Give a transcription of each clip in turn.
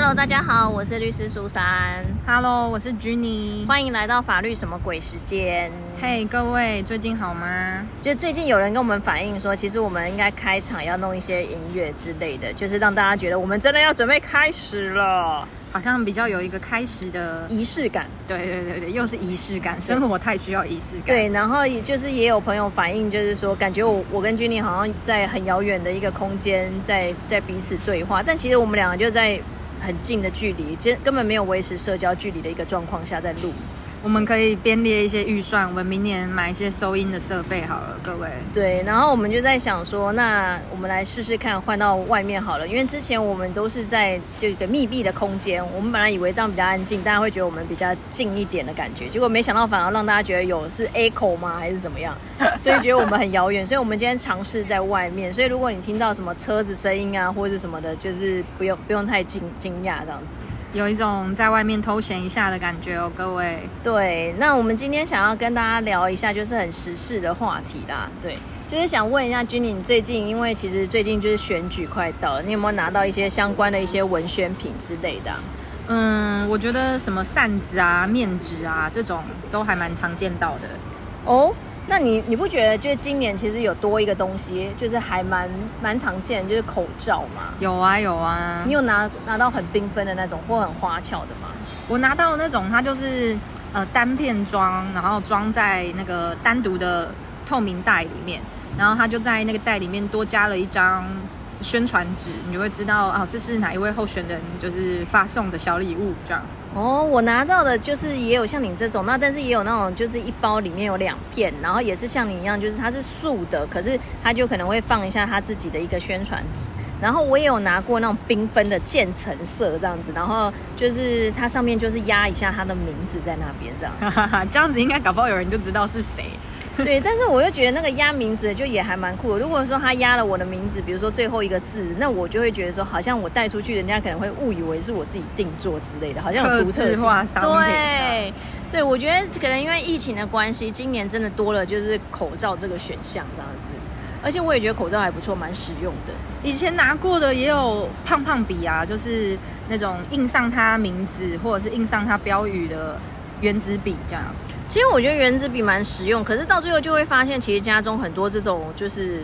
Hello，大家好，我是律师苏珊，Hello，我是 Jenny。欢迎来到法律什么鬼时间。嘿各位，最近好吗？就最近有人跟我们反映说，其实我们应该开场要弄一些音乐之类的，就是让大家觉得我们真的要准备开始了，好像比较有一个开始的，仪式感。对对对对，又是仪式感，生活太需要仪式感。对，然后也就是也有朋友反映，就是说感觉我我跟 Jenny 好像在很遥远的一个空间，在在彼此对话，但其实我们两个就在很近的距离，其实根本没有维持社交距离的一个状况下在录。我们可以编列一些预算，我们明年买一些收音的设备好了，各位。对，然后我们就在想说，那我们来试试看换到外面好了，因为之前我们都是在这个密闭的空间，我们本来以为这样比较安静，大家会觉得我们比较近一点的感觉，结果没想到反而让大家觉得有是 echo 吗，还是怎么样？所以觉得我们很遥远，所以我们今天尝试在外面，所以如果你听到什么车子声音啊，或者什么的，就是不用不用太惊惊讶这样子。有一种在外面偷闲一下的感觉哦，各位。对，那我们今天想要跟大家聊一下，就是很时事的话题啦。对，就是想问一下君妮，你最近因为其实最近就是选举快到了，你有没有拿到一些相关的一些文宣品之类的啊？嗯，我觉得什么扇子啊、面纸啊这种都还蛮常见到的。哦，那你你不觉得就是今年其实有多一个东西，就是还蛮蛮常见，就是口罩嘛？有啊有啊你，有拿拿到很缤纷的那种或很花俏的吗？我拿到那种它就是呃单片装，然后装在那个单独的透明袋里面，然后它就在那个袋里面多加了一张宣传纸，你就会知道啊这是哪一位候选人就是发送的小礼物这样。哦，我拿到的就是也有像你这种，那但是也有那种就是一包里面有两片，然后也是像你一样，就是它是素的，可是它就可能会放一下它自己的一个宣传纸。然后我也有拿过那种缤纷的渐层色这样子，然后就是它上面就是压一下它的名字在那边这样子。哈哈，这样子应该搞不好有人就知道是谁。对，但是我又觉得那个压名字的就也还蛮酷的。如果说他压了我的名字，比如说最后一个字，那我就会觉得说，好像我带出去，人家可能会误以为是我自己定做之类的，好像有独特化商品对，对，我觉得可能因为疫情的关系，今年真的多了就是口罩这个选项这样子。而且我也觉得口罩还不错，蛮实用的。以前拿过的也有胖胖笔啊，就是那种印上他名字或者是印上他标语的原子笔这样。其实我觉得原子笔蛮实用，可是到最后就会发现，其实家中很多这种就是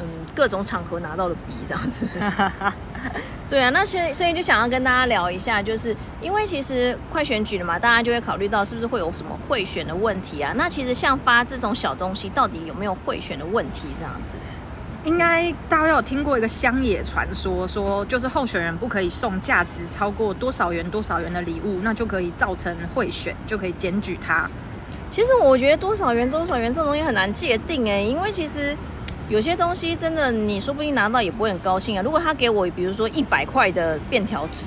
嗯各种场合拿到的笔这样子。对啊，那所以所以就想要跟大家聊一下，就是因为其实快选举了嘛，大家就会考虑到是不是会有什么贿选的问题啊？那其实像发这种小东西，到底有没有贿选的问题这样子？应该大家有听过一个乡野传说，说就是候选人不可以送价值超过多少元多少元的礼物，那就可以造成贿选，就可以检举他。其实我觉得多少元多少元这种东西很难界定哎，因为其实有些东西真的你说不定拿到也不会很高兴啊。如果他给我比如说一百块的便条纸，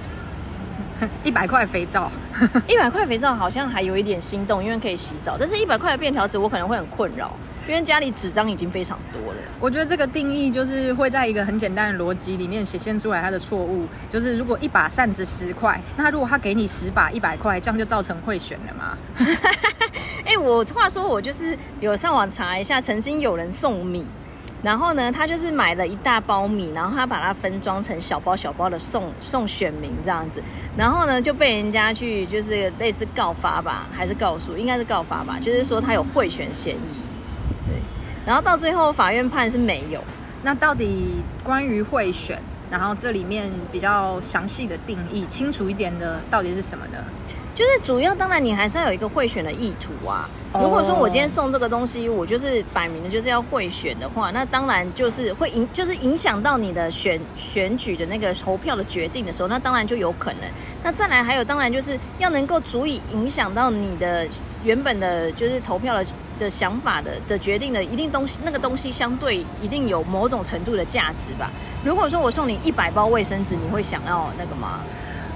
一百块肥皂，一百块肥皂好像还有一点心动，因为可以洗澡，但是一百块的便条纸我可能会很困扰，因为家里纸张已经非常多了。我觉得这个定义就是会在一个很简单的逻辑里面显现出来它的错误，就是如果一把扇子十块，那如果他给你十把一百块，这样就造成贿选了吗？哎、我话说我就是有上网查一下，曾经有人送米。然后呢，他就是买了一大包米，然后他把它分装成小包小包的送送选民这样子，然后呢就被人家去就是类似告发吧，还是告诉，应该是告发吧，就是说他有贿选嫌疑，对，然后到最后法院判是没有，那到底关于贿选，然后这里面比较详细的定义、清楚一点的，到底是什么呢？就是主要当然你还是要有一个会选的意图啊。哦如果说我今天送这个东西，我就是摆明的就是要会选的话，那当然就是会影，就是影响到你的选选举的那个投票的决定的时候，那当然就有可能。那再来还有，当然就是要能够足以影响到你的原本的，就是投票的的想法的的决定的一定东西，那个东西相对一定有某种程度的价值吧。如果说我送你一百包卫生纸，你会想要那个吗？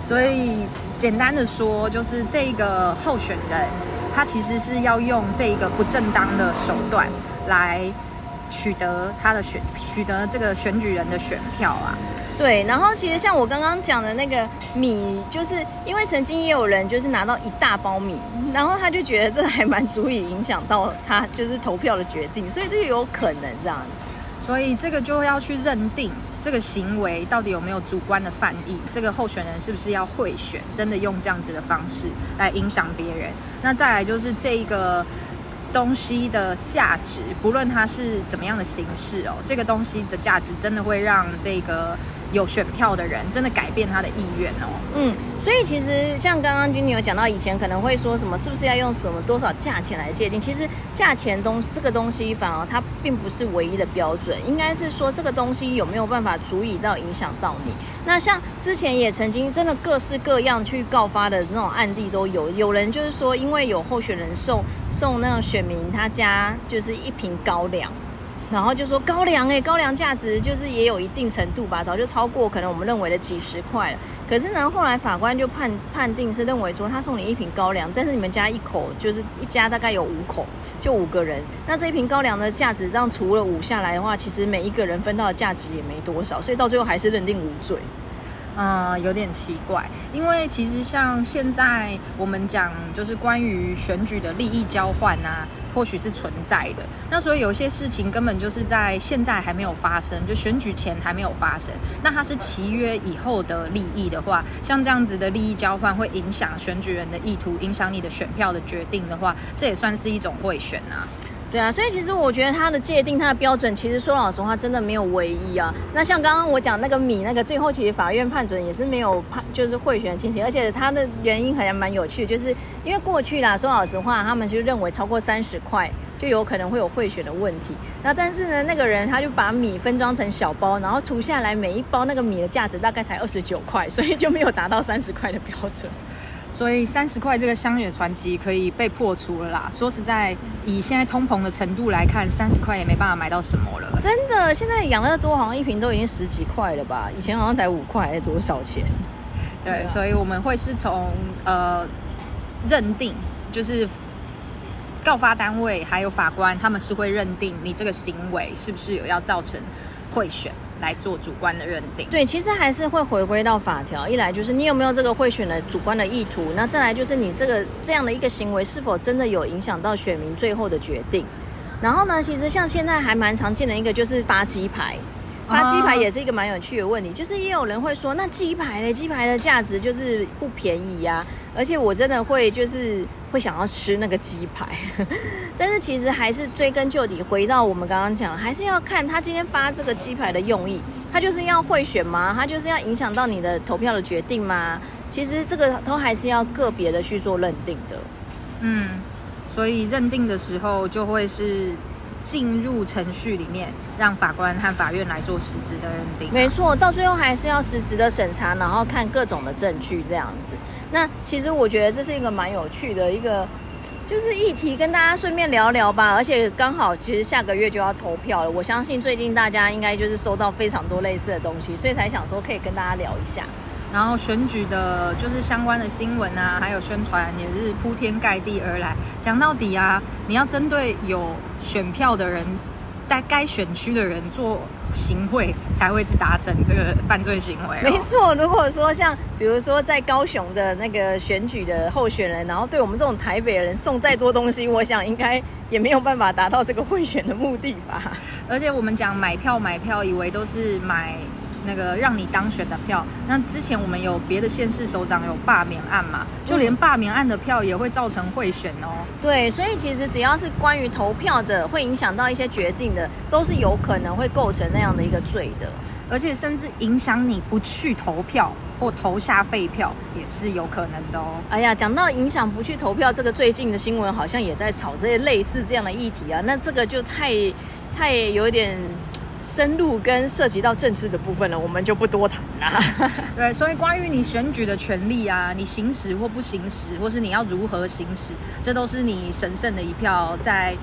所以简单的说，就是这个候选人，他其实是要用这一个不正当的手段来取得他的选，取得这个选举人的选票啊。对，然后其实像我刚刚讲的那个米，就是因为曾经也有人就是拿到一大包米，然后他就觉得这还蛮足以影响到他就是投票的决定，所以这个有可能这样子。所以这个就要去认定这个行为到底有没有主观的犯意？这个候选人是不是要贿选？真的用这样子的方式来影响别人？那再来就是这个东西的价值，不论它是怎么样的形式哦，这个东西的价值真的会让这个。有选票的人真的改变他的意愿哦。嗯，所以其实像刚刚君女有讲到，以前可能会说什么，是不是要用什么多少价钱来界定？其实价钱东这个东西反而它并不是唯一的标准，应该是说这个东西有没有办法足以到影响到你。那像之前也曾经真的各式各样去告发的那种案例都有，有人就是说因为有候选人送送那种选民他家就是一瓶高粱。然后就说高粱哎，高粱价值就是也有一定程度吧，早就超过可能我们认为的几十块了。可是呢，后来法官就判判定是认为说，他送你一瓶高粱，但是你们家一口就是一家大概有五口，就五个人，那这一瓶高粱的价值，让除了五下来的话，其实每一个人分到的价值也没多少，所以到最后还是认定无罪。嗯，有点奇怪，因为其实像现在我们讲，就是关于选举的利益交换啊，或许是存在的。那所以有些事情根本就是在现在还没有发生，就选举前还没有发生。那它是契约以后的利益的话，像这样子的利益交换会影响选举人的意图，影响你的选票的决定的话，这也算是一种贿选啊。对啊，所以其实我觉得它的界定、它的标准，其实说老实话，真的没有唯一啊。那像刚刚我讲那个米，那个最后其实法院判准也是没有判，就是贿选情形，而且它的原因还蛮有趣，就是因为过去啦，说老实话，他们就认为超过三十块就有可能会有贿选的问题。那但是呢，那个人他就把米分装成小包，然后除下来每一包那个米的价值大概才二十九块，所以就没有达到三十块的标准。所以三十块这个香远传奇可以被破除了啦。说实在，以现在通膨的程度来看，三十块也没办法买到什么了。真的，现在养乐多好像一瓶都已经十几块了吧？以前好像才五块，还是多少钱？对，所以我们会是从呃认定，就是告发单位还有法官，他们是会认定你这个行为是不是有要造成贿选。来做主观的认定，对，其实还是会回归到法条。一来就是你有没有这个贿选的主观的意图，那再来就是你这个这样的一个行为是否真的有影响到选民最后的决定。然后呢，其实像现在还蛮常见的一个就是发鸡排。发鸡排也是一个蛮有趣的问题，就是也有人会说，那鸡排呢？鸡排的价值就是不便宜呀，而且我真的会就是会想要吃那个鸡排，但是其实还是追根究底，回到我们刚刚讲，还是要看他今天发这个鸡排的用意，他就是要贿选吗？他就是要影响到你的投票的决定吗？其实这个都还是要个别的去做认定的。嗯，所以认定的时候就会是。进入程序里面，让法官和法院来做实质的认定。没错，到最后还是要实质的审查，然后看各种的证据这样子。那其实我觉得这是一个蛮有趣的一个，就是议题，跟大家顺便聊聊吧。而且刚好其实下个月就要投票了，我相信最近大家应该就是收到非常多类似的东西，所以才想说可以跟大家聊一下。然后选举的，就是相关的新闻啊，还有宣传也是铺天盖地而来。讲到底啊，你要针对有选票的人，在该选区的人做行贿，才会去达成这个犯罪行为。没错，如果说像比如说在高雄的那个选举的候选人，然后对我们这种台北人送再多东西，我想应该也没有办法达到这个贿选的目的吧。而且我们讲买票买票，以为都是买。那个让你当选的票，那之前我们有别的县市首长有罢免案嘛？就连罢免案的票也会造成贿选哦。对，所以其实只要是关于投票的，会影响到一些决定的，都是有可能会构成那样的一个罪的，而且甚至影响你不去投票或投下废票也是有可能的哦。哎呀，讲到影响不去投票，这个最近的新闻好像也在炒这些类似这样的议题啊，那这个就太太有点。深入跟涉及到政治的部分呢，我们就不多谈了。对，所以关于你选举的权利啊，你行使或不行使，或是你要如何行使，这都是你神圣的一票，在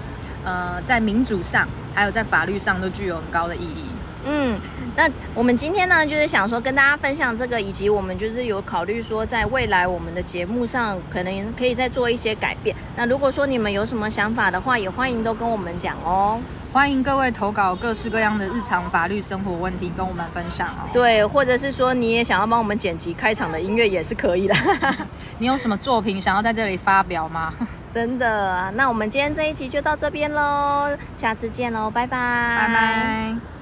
呃在民主上，还有在法律上都具有很高的意义。嗯，那我们今天呢，就是想说跟大家分享这个，以及我们就是有考虑说，在未来我们的节目上，可能可以再做一些改变。那如果说你们有什么想法的话，也欢迎都跟我们讲哦。欢迎各位投稿各式各样的日常法律生活问题，跟我们分享哦。对，或者是说你也想要帮我们剪辑开场的音乐，也是可以的。你有什么作品想要在这里发表吗？真的，那我们今天这一集就到这边喽，下次见喽，拜拜，拜拜。